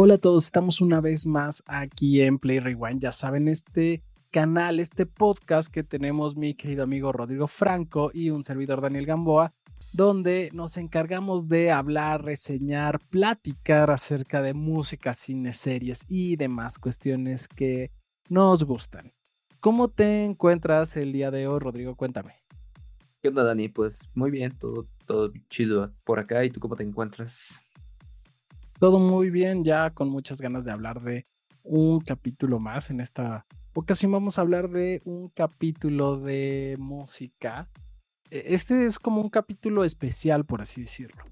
Hola a todos, estamos una vez más aquí en Play Rewind. Ya saben, este canal, este podcast que tenemos mi querido amigo Rodrigo Franco y un servidor Daniel Gamboa, donde nos encargamos de hablar, reseñar, platicar acerca de música, cine, series y demás cuestiones que nos gustan. ¿Cómo te encuentras el día de hoy, Rodrigo? Cuéntame. ¿Qué onda, Dani? Pues muy bien, todo, todo chido por acá. ¿Y tú cómo te encuentras? Todo muy bien, ya con muchas ganas de hablar de un capítulo más. En esta ocasión vamos a hablar de un capítulo de música. E, este es como un capítulo especial, por así decirlo.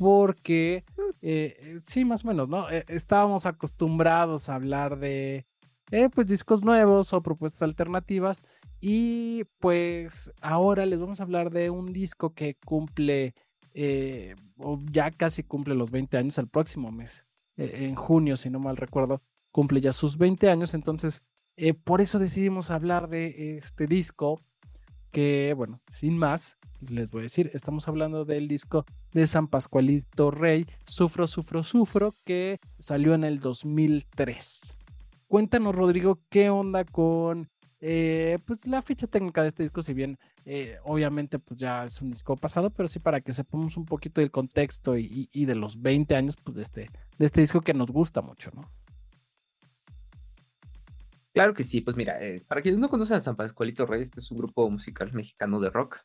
Porque, eh, sí, más o menos, ¿no? E, estábamos acostumbrados a hablar de, eh, pues, discos nuevos o propuestas alternativas. Y pues ahora les vamos a hablar de un disco que cumple eh, ya casi cumple los 20 años el próximo mes, eh, en junio, si no mal recuerdo, cumple ya sus 20 años, entonces eh, por eso decidimos hablar de este disco, que bueno, sin más, les voy a decir, estamos hablando del disco de San Pascualito Rey, Sufro, Sufro, Sufro, que salió en el 2003. Cuéntanos, Rodrigo, qué onda con pues la ficha técnica de este disco, si bien eh, obviamente pues ya es un disco pasado, pero sí para que sepamos un poquito del contexto y, de los 20 años pues de este, de este disco que nos gusta mucho, ¿no? Claro que sí, pues mira, eh, para quienes no conocen a San Pascualito Rey, este es un grupo musical mexicano de rock.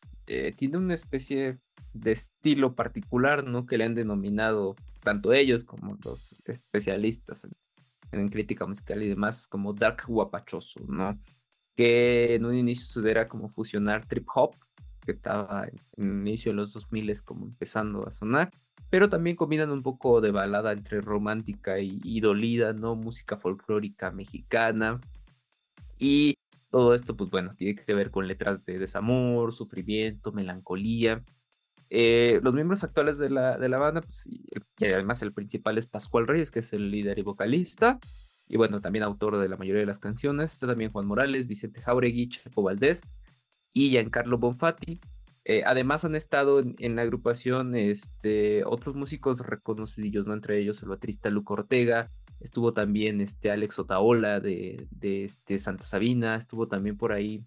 tiene una especie de estilo particular, ¿no? Que le han denominado tanto ellos como los especialistas en, en crítica musical y demás como dark guapachoso, ¿no? Que en un inicio como fusionar trip hop, que estaba en, el inicio de los 2000 como empezando a sonar, pero también combinan un poco de balada entre romántica y, dolida, ¿no? Música folclórica mexicana. Y todo esto, pues bueno, tiene que ver con letras de desamor, sufrimiento, melancolía. Eh, los miembros actuales de la, de la banda, pues, además el principal es Pascual Reyes, que es el líder y vocalista y bueno, también autor de la mayoría de las canciones. Está también Juan Morales, Vicente Jauregui, Chapo Valdés y Giancarlo Bonfatti. Eh, además han estado en, la agrupación este, otros músicos reconocidillos, ¿no? Entre ellos el baterista Luco Ortega, estuvo también este Alex Otaola de, de este Santa Sabina, estuvo también por ahí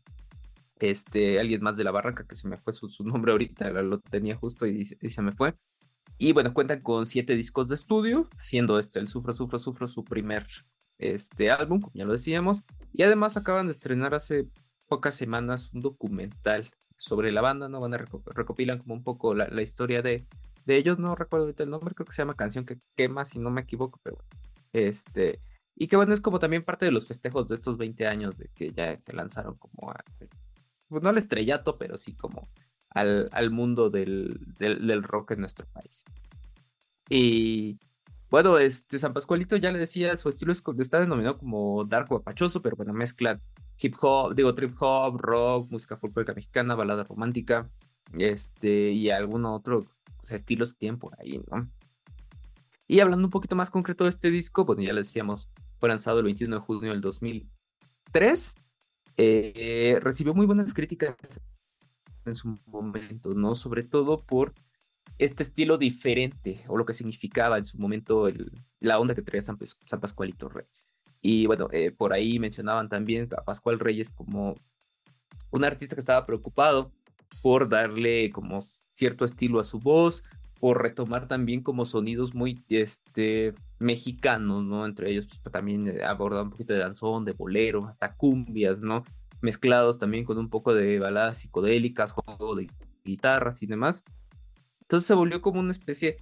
este, alguien más de la barranca, que se me fue su, nombre ahorita, lo tenía justo y, y, se me fue. Y bueno, cuentan con siete discos de estudio, siendo este el Sufro, Sufro, Sufro su primer este álbum, como ya lo decíamos, y además acaban de estrenar hace pocas semanas un documental sobre la banda, ¿no? Van a recopilan como un poco la, historia de, de, ellos, no recuerdo ahorita el nombre, creo que se llama Canción que quema, si no me equivoco, pero este, y que bueno, es como también parte de los festejos de estos 20 años de que ya se lanzaron como a, pues no al estrellato, pero sí como al, al mundo del, del, del rock en nuestro país. Y bueno, este San Pascualito ya le decía, su estilo está denominado como dark guapachoso, pero bueno, mezcla hip hop, digo trip hop, rock, música folclórica mexicana, balada romántica, este, y algunos otros estilos que tienen por ahí, ¿no? Y hablando un poquito más concreto de este disco, bueno, ya le decíamos, fue lanzado el 21 de junio del 2003, eh, recibió muy buenas críticas en su momento, ¿no? Sobre todo por este estilo diferente o lo que significaba en su momento la onda que traía San, Pascualito Rey. Y bueno, eh, por ahí mencionaban también a Pascual Reyes como un artista que estaba preocupado por darle como cierto estilo a su voz, por retomar también como sonidos muy este, mexicanos, ¿no? Entre ellos pues, también eh, abordar un poquito de danzón, de bolero, hasta cumbias, ¿no? Mezclados también con un poco de baladas psicodélicas, juego de guitarras y demás. Entonces se volvió como una especie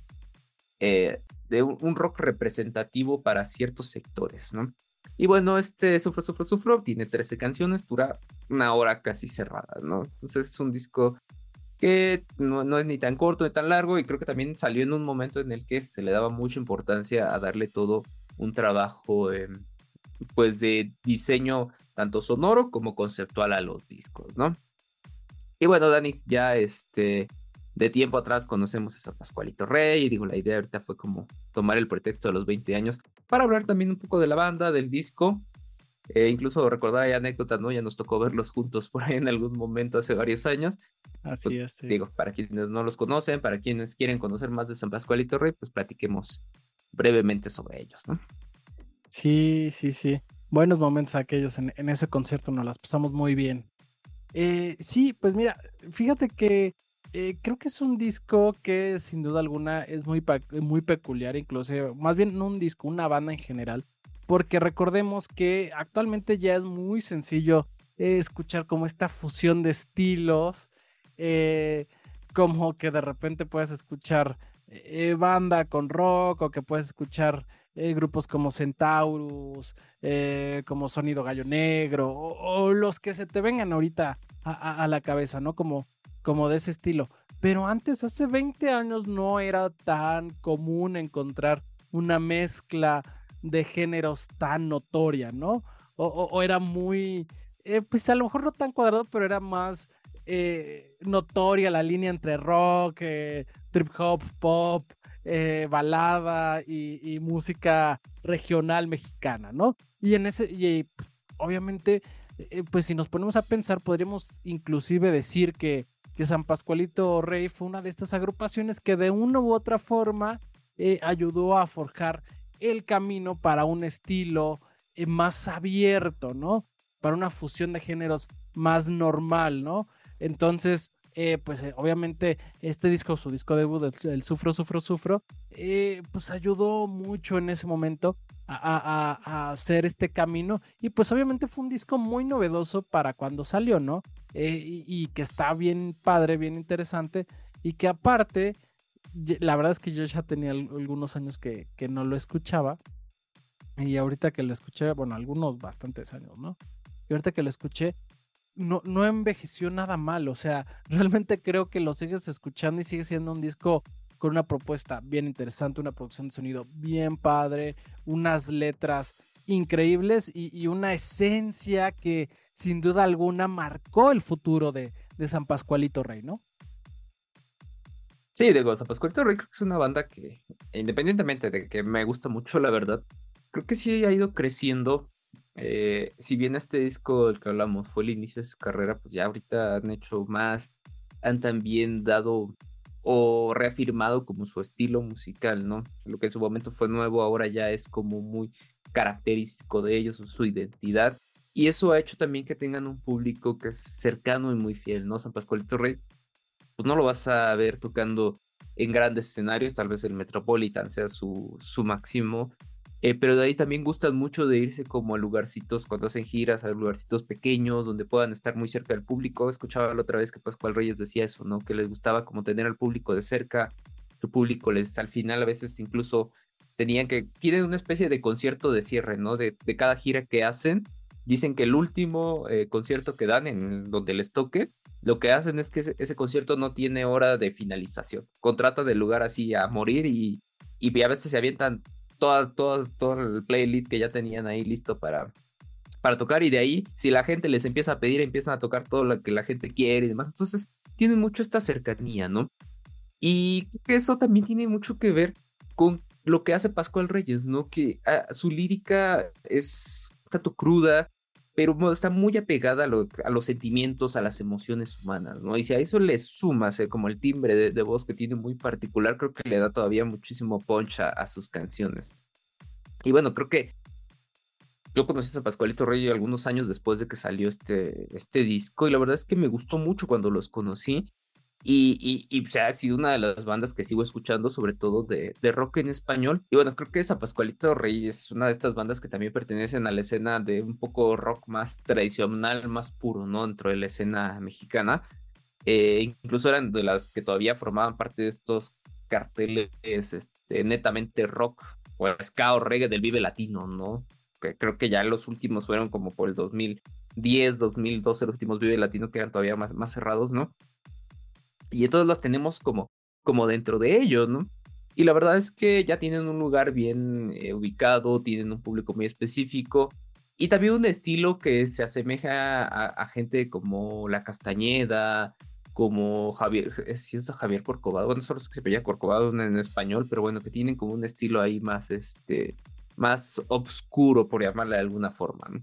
eh, de un, rock representativo para ciertos sectores, ¿no? Y bueno, este Sufro, Sufro, Sufro tiene 13 canciones, dura una hora casi cerrada, ¿no? Entonces es un disco que no, no, es ni tan corto ni tan largo y creo que también salió en un momento en el que se le daba mucha importancia a darle todo un trabajo em, pues de diseño tanto sonoro como conceptual a los discos, ¿no? Y bueno, Dani, ya este de tiempo atrás conocemos a San Pascualito Rey y digo, la idea ahorita fue como tomar el pretexto de los 20 años para hablar también un poco de la banda, del disco, e incluso recordar hay anécdotas, ¿no? Ya nos tocó verlos juntos por ahí en algún momento hace varios años. Así pues, es. Digo, para quienes no los conocen, para quienes quieren conocer más de San Pascualito Rey, pues platiquemos brevemente sobre ellos, ¿no? Sí, sí, sí. Buenos momentos aquellos en, ese concierto, nos las pasamos muy bien. Eh, sí, pues mira, fíjate que eh, creo que es un disco que sin duda alguna es muy, muy peculiar, incluso, más bien un disco, una banda en general, porque recordemos que actualmente ya es muy sencillo eh, escuchar como esta fusión de estilos, como que de repente puedes escuchar banda con rock o que puedes escuchar eh, grupos como Centaurus, eh, como Sonido Gallo Negro, o, los que se te vengan ahorita a, la cabeza, ¿no? Como, como de ese estilo. Pero antes, hace 20 años, no era tan común encontrar una mezcla de géneros tan notoria, ¿no? O, era muy, eh, pues a lo mejor no tan cuadrado, pero era más notoria la línea entre rock, trip hop, pop, eh, balada y, música regional mexicana, ¿no? Y en ese, y, pues, obviamente, eh, pues si nos ponemos a pensar, podríamos inclusive decir que, que San Pascualito Rey fue una de estas agrupaciones que de una u otra forma eh, ayudó a forjar el camino para un estilo más abierto, ¿no? Para una fusión de géneros más normal, ¿no? Entonces, eh, pues eh, obviamente este disco, su disco debut, el, Sufro, Sufro, Sufro, eh, pues ayudó mucho en ese momento a, hacer este camino y pues obviamente fue un disco muy novedoso para cuando salió, ¿no? Y, que está bien padre, bien interesante y que aparte, la verdad es que yo ya tenía algunos años que, que no lo escuchaba y ahorita que lo escuché, bueno, algunos bastantes años, ¿no? Y ahorita que lo escuché, no, no envejeció nada mal. O sea, realmente creo que lo sigues escuchando y sigue siendo un disco con una propuesta bien interesante, una producción de sonido bien padre, unas letras increíbles y, una esencia que sin duda alguna marcó el futuro de, de San Pascualito Rey, ¿no? Sí, digo, San Pascualito Rey creo que es una banda que, independientemente de que me gusta mucho, la verdad, creo que sí ha ido creciendo eh, si bien este disco del que hablamos fue el inicio de su carrera, pues ya ahorita han hecho más, han también dado o reafirmado como su estilo musical, ¿no? Lo que en su momento fue nuevo, ahora ya es como muy característico de ellos, su identidad. Y eso ha hecho también que tengan un público que es cercano y muy fiel, ¿no? San Pascualito Rey, pues no lo vas a ver tocando en grandes escenarios, tal vez el Metropolitan sea su, su máximo, eh, pero de ahí también gustan mucho de irse como a lugarcitos cuando hacen giras, a lugarcitos pequeños donde puedan estar muy cerca del público. Escuchaba la otra vez que Pascual Reyes decía eso, ¿no? Que les gustaba como tener al público de cerca. Su público les al final a veces incluso tenían que, tienen una especie de concierto de cierre, ¿no? De, de cada gira que hacen. Dicen que el último eh, concierto que dan en donde les toque, lo que hacen es que ese, concierto no tiene hora de finalización. Contrata del lugar así a morir y, y a veces se avientan toda, toda, todo el playlist que ya tenían ahí listo para, para tocar y de ahí, si la gente les empieza a pedir, empiezan a tocar todo lo que la gente quiere y demás. Entonces, tienen mucho esta cercanía, ¿no? Y que eso también tiene mucho que ver con lo que hace Pascual Reyes, ¿no? Que ah, su lírica es tanto cruda, pero está muy apegada a, los sentimientos, a las emociones humanas, ¿no? Y si a eso le sumas como el timbre de, voz que tiene muy particular, creo que le da todavía muchísimo punch a, sus canciones. Y bueno, creo que yo conocí a Pascualito Rey algunos años después de que salió este, este disco y la verdad es que me gustó mucho cuando los conocí. Y, y, ha sido una de las bandas que sigo escuchando, sobre todo de, de, rock en español. Y bueno, creo que esa Pascualito Rey es una de estas bandas que también pertenecen a la escena de un poco rock más tradicional, más puro, ¿no? Dentro de la escena mexicana. Eh, incluso eran de las que todavía formaban parte de estos carteles este, netamente rock o ska reggae del Vive Latino, ¿no? Creo que ya los últimos fueron como por el 2010, 2012, los últimos Vive Latino que eran todavía más, más cerrados, ¿no? Y entonces las tenemos como, como dentro de ellos, ¿no? Y la verdad es que ya tienen un lugar bien eh, ubicado, tienen un público muy específico y también un estilo que se asemeja a, gente como La Castañeda, como Javier, si es Javier Corcovado, bueno, solo es que se veía Corcovado en, español, pero bueno, que tienen como un estilo ahí más, este, más oscuro, por llamarle de alguna forma, ¿no?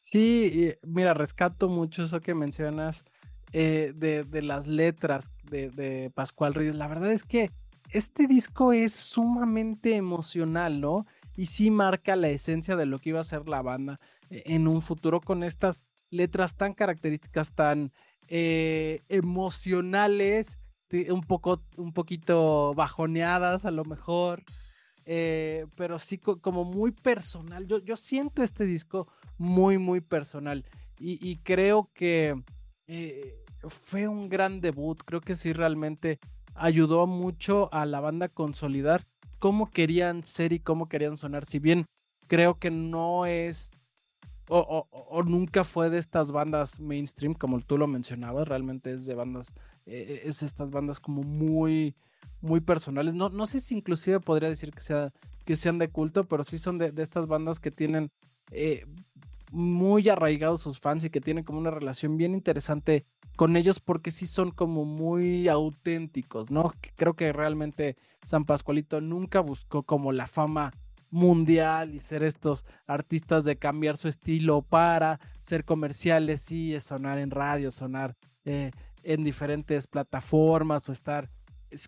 Sí, mira, rescato mucho eso que mencionas eh, de, las letras de, Pascual Reyes. La verdad es que este disco es sumamente emocional, ¿no? Y sí marca la esencia de lo que iba a ser la banda eh, en un futuro con estas letras tan características, tan eh, emocionales, un, poco, un poquito bajoneadas a lo mejor, pero sí como muy personal. Yo, yo siento este disco muy, muy personal y, creo que fue un gran debut, creo que sí realmente ayudó mucho a la banda a consolidar cómo querían ser y cómo querían sonar. Si bien creo que no es o, nunca fue de estas bandas mainstream, como tú lo mencionabas, realmente es de bandas, eh, es estas bandas como muy, muy personales. No, no sé si inclusive podría decir que, sea, que sean de culto, pero sí son de, estas bandas que tienen eh, muy arraigados sus fans y que tienen como una relación bien interesante con ellos porque sí son como muy auténticos, ¿no? Creo que realmente San Pascualito nunca buscó como la fama mundial y ser estos artistas de cambiar su estilo para ser comerciales y sonar en radio, sonar eh, en diferentes plataformas o estar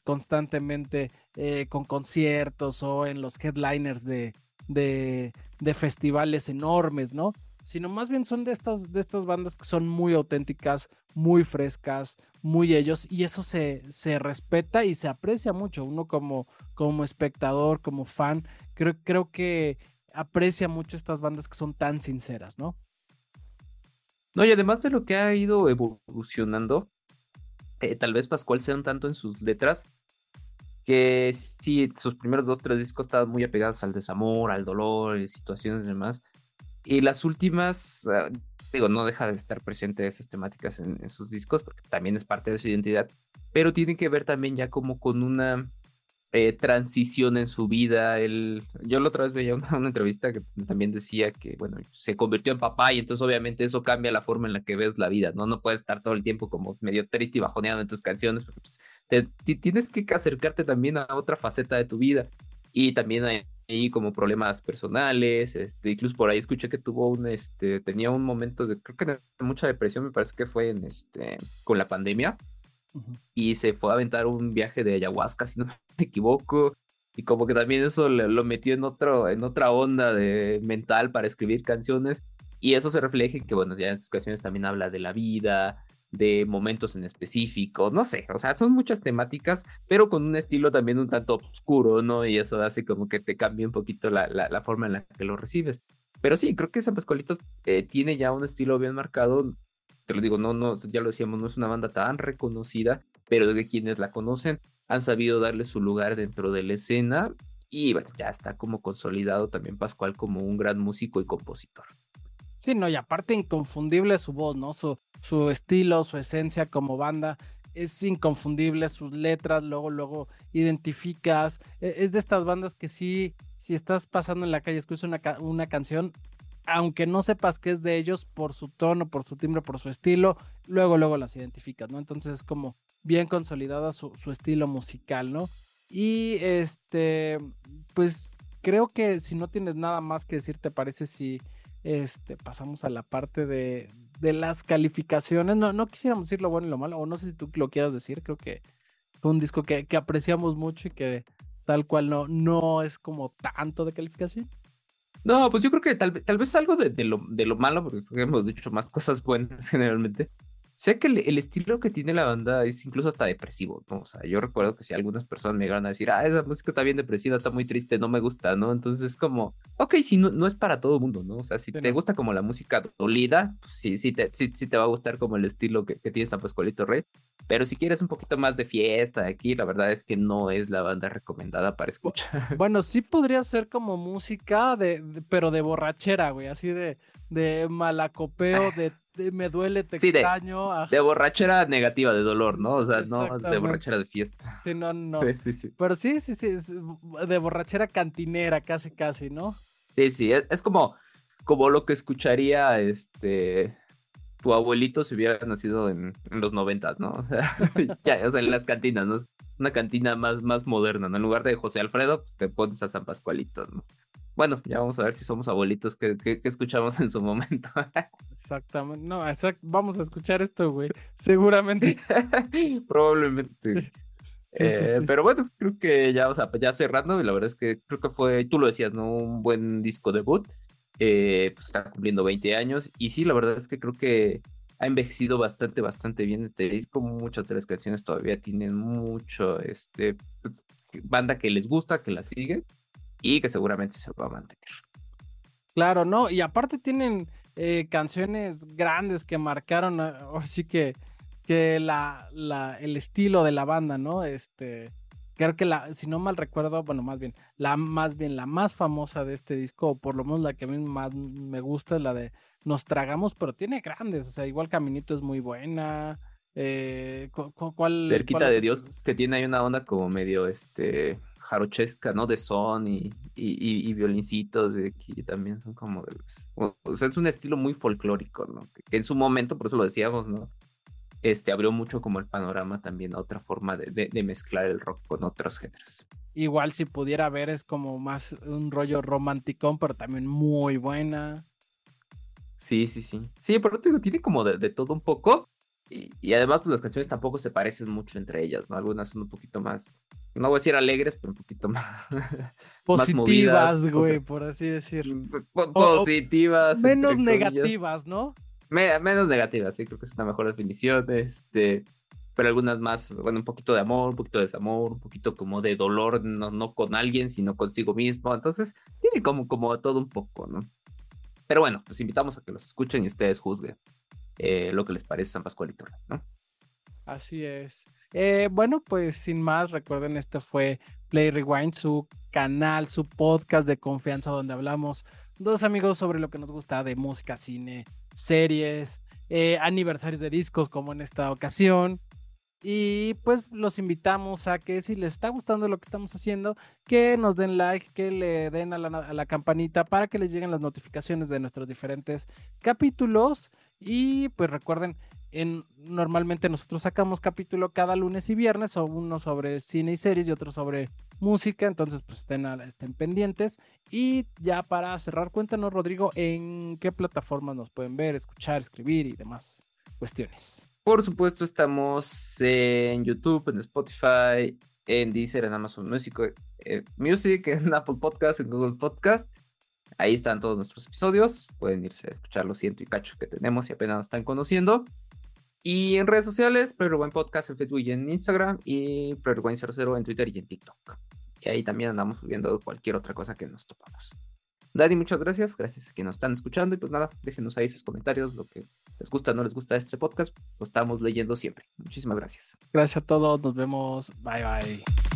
constantemente eh, con conciertos o en los headliners de, de, de festivales enormes, ¿no? Sino más bien son de estas, de estas bandas que son muy auténticas, muy frescas, muy ellos, y eso se, se respeta y se aprecia mucho. Uno como, como espectador, como fan, creo, creo que aprecia mucho estas bandas que son tan sinceras, ¿no? No, y además de lo que ha ido evolucionando, eh, tal vez Pascual sea un tanto en sus letras, que sí, sus primeros dos, tres discos estaban muy apegados al desamor, al dolor, situaciones y demás. Y las últimas, ah, digo, no deja de estar presente esas temáticas en, sus discos, porque también es parte de su identidad, pero tiene que ver también ya como con una eh, transición en su vida. Él, yo la otra vez veía una, entrevista que también decía que, bueno, se convirtió en papá y entonces obviamente eso cambia la forma en la que ves la vida, ¿no? No puedes estar todo el tiempo como medio triste y bajoneado en tus canciones, porque pues, te, tienes que acercarte también a otra faceta de tu vida. Y también hay y como problemas personales, este, incluso por ahí escuché que tuvo un, este, tenía un momento de, creo que de mucha depresión, me parece que fue en, este, con la pandemia, y se fue a aventar un viaje de ayahuasca, si no me equivoco, y como que también eso lo metió en, otro, en otra onda de mental para escribir canciones, y eso se refleja en que, bueno, ya en sus canciones también habla de la vida, de momentos en específico, no sé, o sea, son muchas temáticas, pero con un estilo también un tanto oscuro, ¿no? Y eso hace como que te cambie un poquito la, la, forma en la que lo recibes. Pero sí, creo que San Pascualitos eh, tiene ya un estilo bien marcado. Te lo digo, no, no, ya lo decíamos, no es una banda tan reconocida, pero de quienes la conocen han sabido darle su lugar dentro de la escena. Y bueno, ya está como consolidado también Pascual como un gran músico y compositor. Sí, no, y aparte inconfundible su voz, ¿no? Su, su estilo, su esencia como banda es inconfundible, sus letras, luego, luego identificas. E, es de estas bandas que sí, si estás pasando en la calle, escuchas una, una canción, aunque no sepas que es de ellos, por su tono, por su timbre, por su estilo, luego, luego las identificas, ¿no? Entonces es como bien consolidada su, su estilo musical, ¿no? Y este, pues creo que si no tienes nada más que decir, ¿te parece si este, pasamos a la parte de, las calificaciones. No, no quisiéramos decir lo bueno y lo malo, o no sé si tú lo quieras decir, creo que fue un disco que, apreciamos mucho y que tal cual no, no es como tanto de calificación. No, pues yo creo que tal, tal vez algo de, lo, de lo malo, porque hemos dicho más cosas buenas generalmente, Sé que el, estilo que tiene la banda es incluso hasta depresivo, ¿no? O sea, yo recuerdo que si algunas personas me llegaron a decir, ah, esa música está bien depresiva, está muy triste, no me gusta, ¿no? Entonces es como, ok, si no, no es para todo el mundo, ¿no? O sea, si te gusta como la música dolida, pues sí, sí te, sí, te va a gustar como el estilo que, que tiene San Pascualito Rey. Pero si quieres un poquito más de fiesta aquí, la verdad es que no es la banda recomendada para escuchar. Bueno, sí podría ser como música de, pero de borrachera, güey, así de, de malacopeo, de me duele, te extraño. De, borrachera negativa, de dolor, ¿no? O sea, no de borrachera de fiesta. Sí, no, no. Pero sí, sí, sí, de borrachera cantinera, casi, casi, ¿no? Sí, sí, es, como, como lo que escucharía este tu abuelito si hubiera nacido en, los noventas, ¿no? O sea, ya, o sea, en las cantinas, ¿no? Una cantina más, más moderna, ¿no? En lugar de José Alfredo, pues te pones a San Pascualito, ¿no? Bueno, ya vamos a ver si somos abuelitos que, escuchamos en su momento. Exactamente. No, vamos a escuchar esto, güey. Seguramente. Probablemente. Eh, pero bueno, creo que ya, o sea, ya cerrando, y la verdad es que creo que fue, tú lo decías, ¿no? Un buen disco debut. Eh, pues está cumpliendo 20 años. Y sí, la verdad es que creo que ha envejecido bastante, bastante bien este disco. Muchas de las canciones todavía tienen mucho, este, pues, banda que les gusta, que la sigue y que seguramente se va a mantener. Claro, no, y aparte tienen eh, canciones grandes que marcaron, así que que la, la, el estilo de la banda, ¿no? Este, creo que la, si no mal recuerdo, bueno, más bien, la más bien la más famosa de este disco, o por lo menos la que a mí más me gusta es la de Nos Tragamos, pero tiene grandes, o sea, igual Caminito es muy buena. Eh, ¿cuál, Cerquita de Dios, que tiene ahí una onda como medio este jarochesca, ¿no? De son y, y, violincitos de aquí también son como de los, o sea, es un estilo muy folclórico, ¿no? que en su momento, por eso lo decíamos, ¿no? este, abrió mucho como el panorama también a otra forma de, mezclar el rock con otros géneros. Igual si pudiera ver es como más un rollo romanticón, pero también muy buena. Sí, sí, sí. Sí, pero digo, tiene como de, todo un poco. Y, además, pues las canciones tampoco se parecen mucho entre ellas, ¿no? Algunas son un poquito más, no voy a decir alegres, pero un poquito más. Positivas, güey, por así decir. positivas. menos negativas, ¿no? menos negativas, sí, creo que es una mejor definición. Este, pero algunas más, bueno, un poquito de amor, un poquito de desamor, un poquito como de dolor, no, no con alguien, sino consigo mismo. Entonces, tiene como, como todo un poco, ¿no? Pero bueno, los invitamos a que los escuchen y ustedes juzguen eh, lo que les parece San Pascualito, ¿no? Así es. Eh, bueno, pues sin más, recuerden, este fue Play Rewind, su canal, su podcast de confianza donde hablamos dos amigos sobre lo que nos gusta de música, cine, series, eh, aniversarios de discos como en esta ocasión. Y pues los invitamos a que si les está gustando lo que estamos haciendo, que nos den like, que le den a la, a la campanita para que les lleguen las notificaciones de nuestros diferentes capítulos. Y pues recuerden, normalmente nosotros sacamos capítulo cada lunes y viernes, o uno sobre cine y series y otro sobre música, entonces pues estén, estén pendientes. Y ya para cerrar, cuéntanos Rodrigo, ¿en qué plataformas nos pueden ver, escuchar, escribir y demás cuestiones? Por supuesto, estamos en YouTube, en Spotify, en Deezer, en Amazon Music, eh, Music, en Apple Podcast, en Google Podcast. Ahí están todos nuestros episodios. Pueden irse a escuchar los ciento y cacho que tenemos y apenas nos están conociendo. Y en redes sociales, Buen Podcast en Facebook y en Instagram y PreRewind00 en Twitter y en TikTok. Y ahí también andamos subiendo cualquier otra cosa que nos topamos. Dani, muchas gracias. Gracias a quienes nos están escuchando. Y pues nada, déjenos ahí sus comentarios, lo que les gusta o no les gusta este podcast. Lo estamos leyendo siempre. Muchísimas gracias. Gracias a todos. Nos vemos. Bye bye.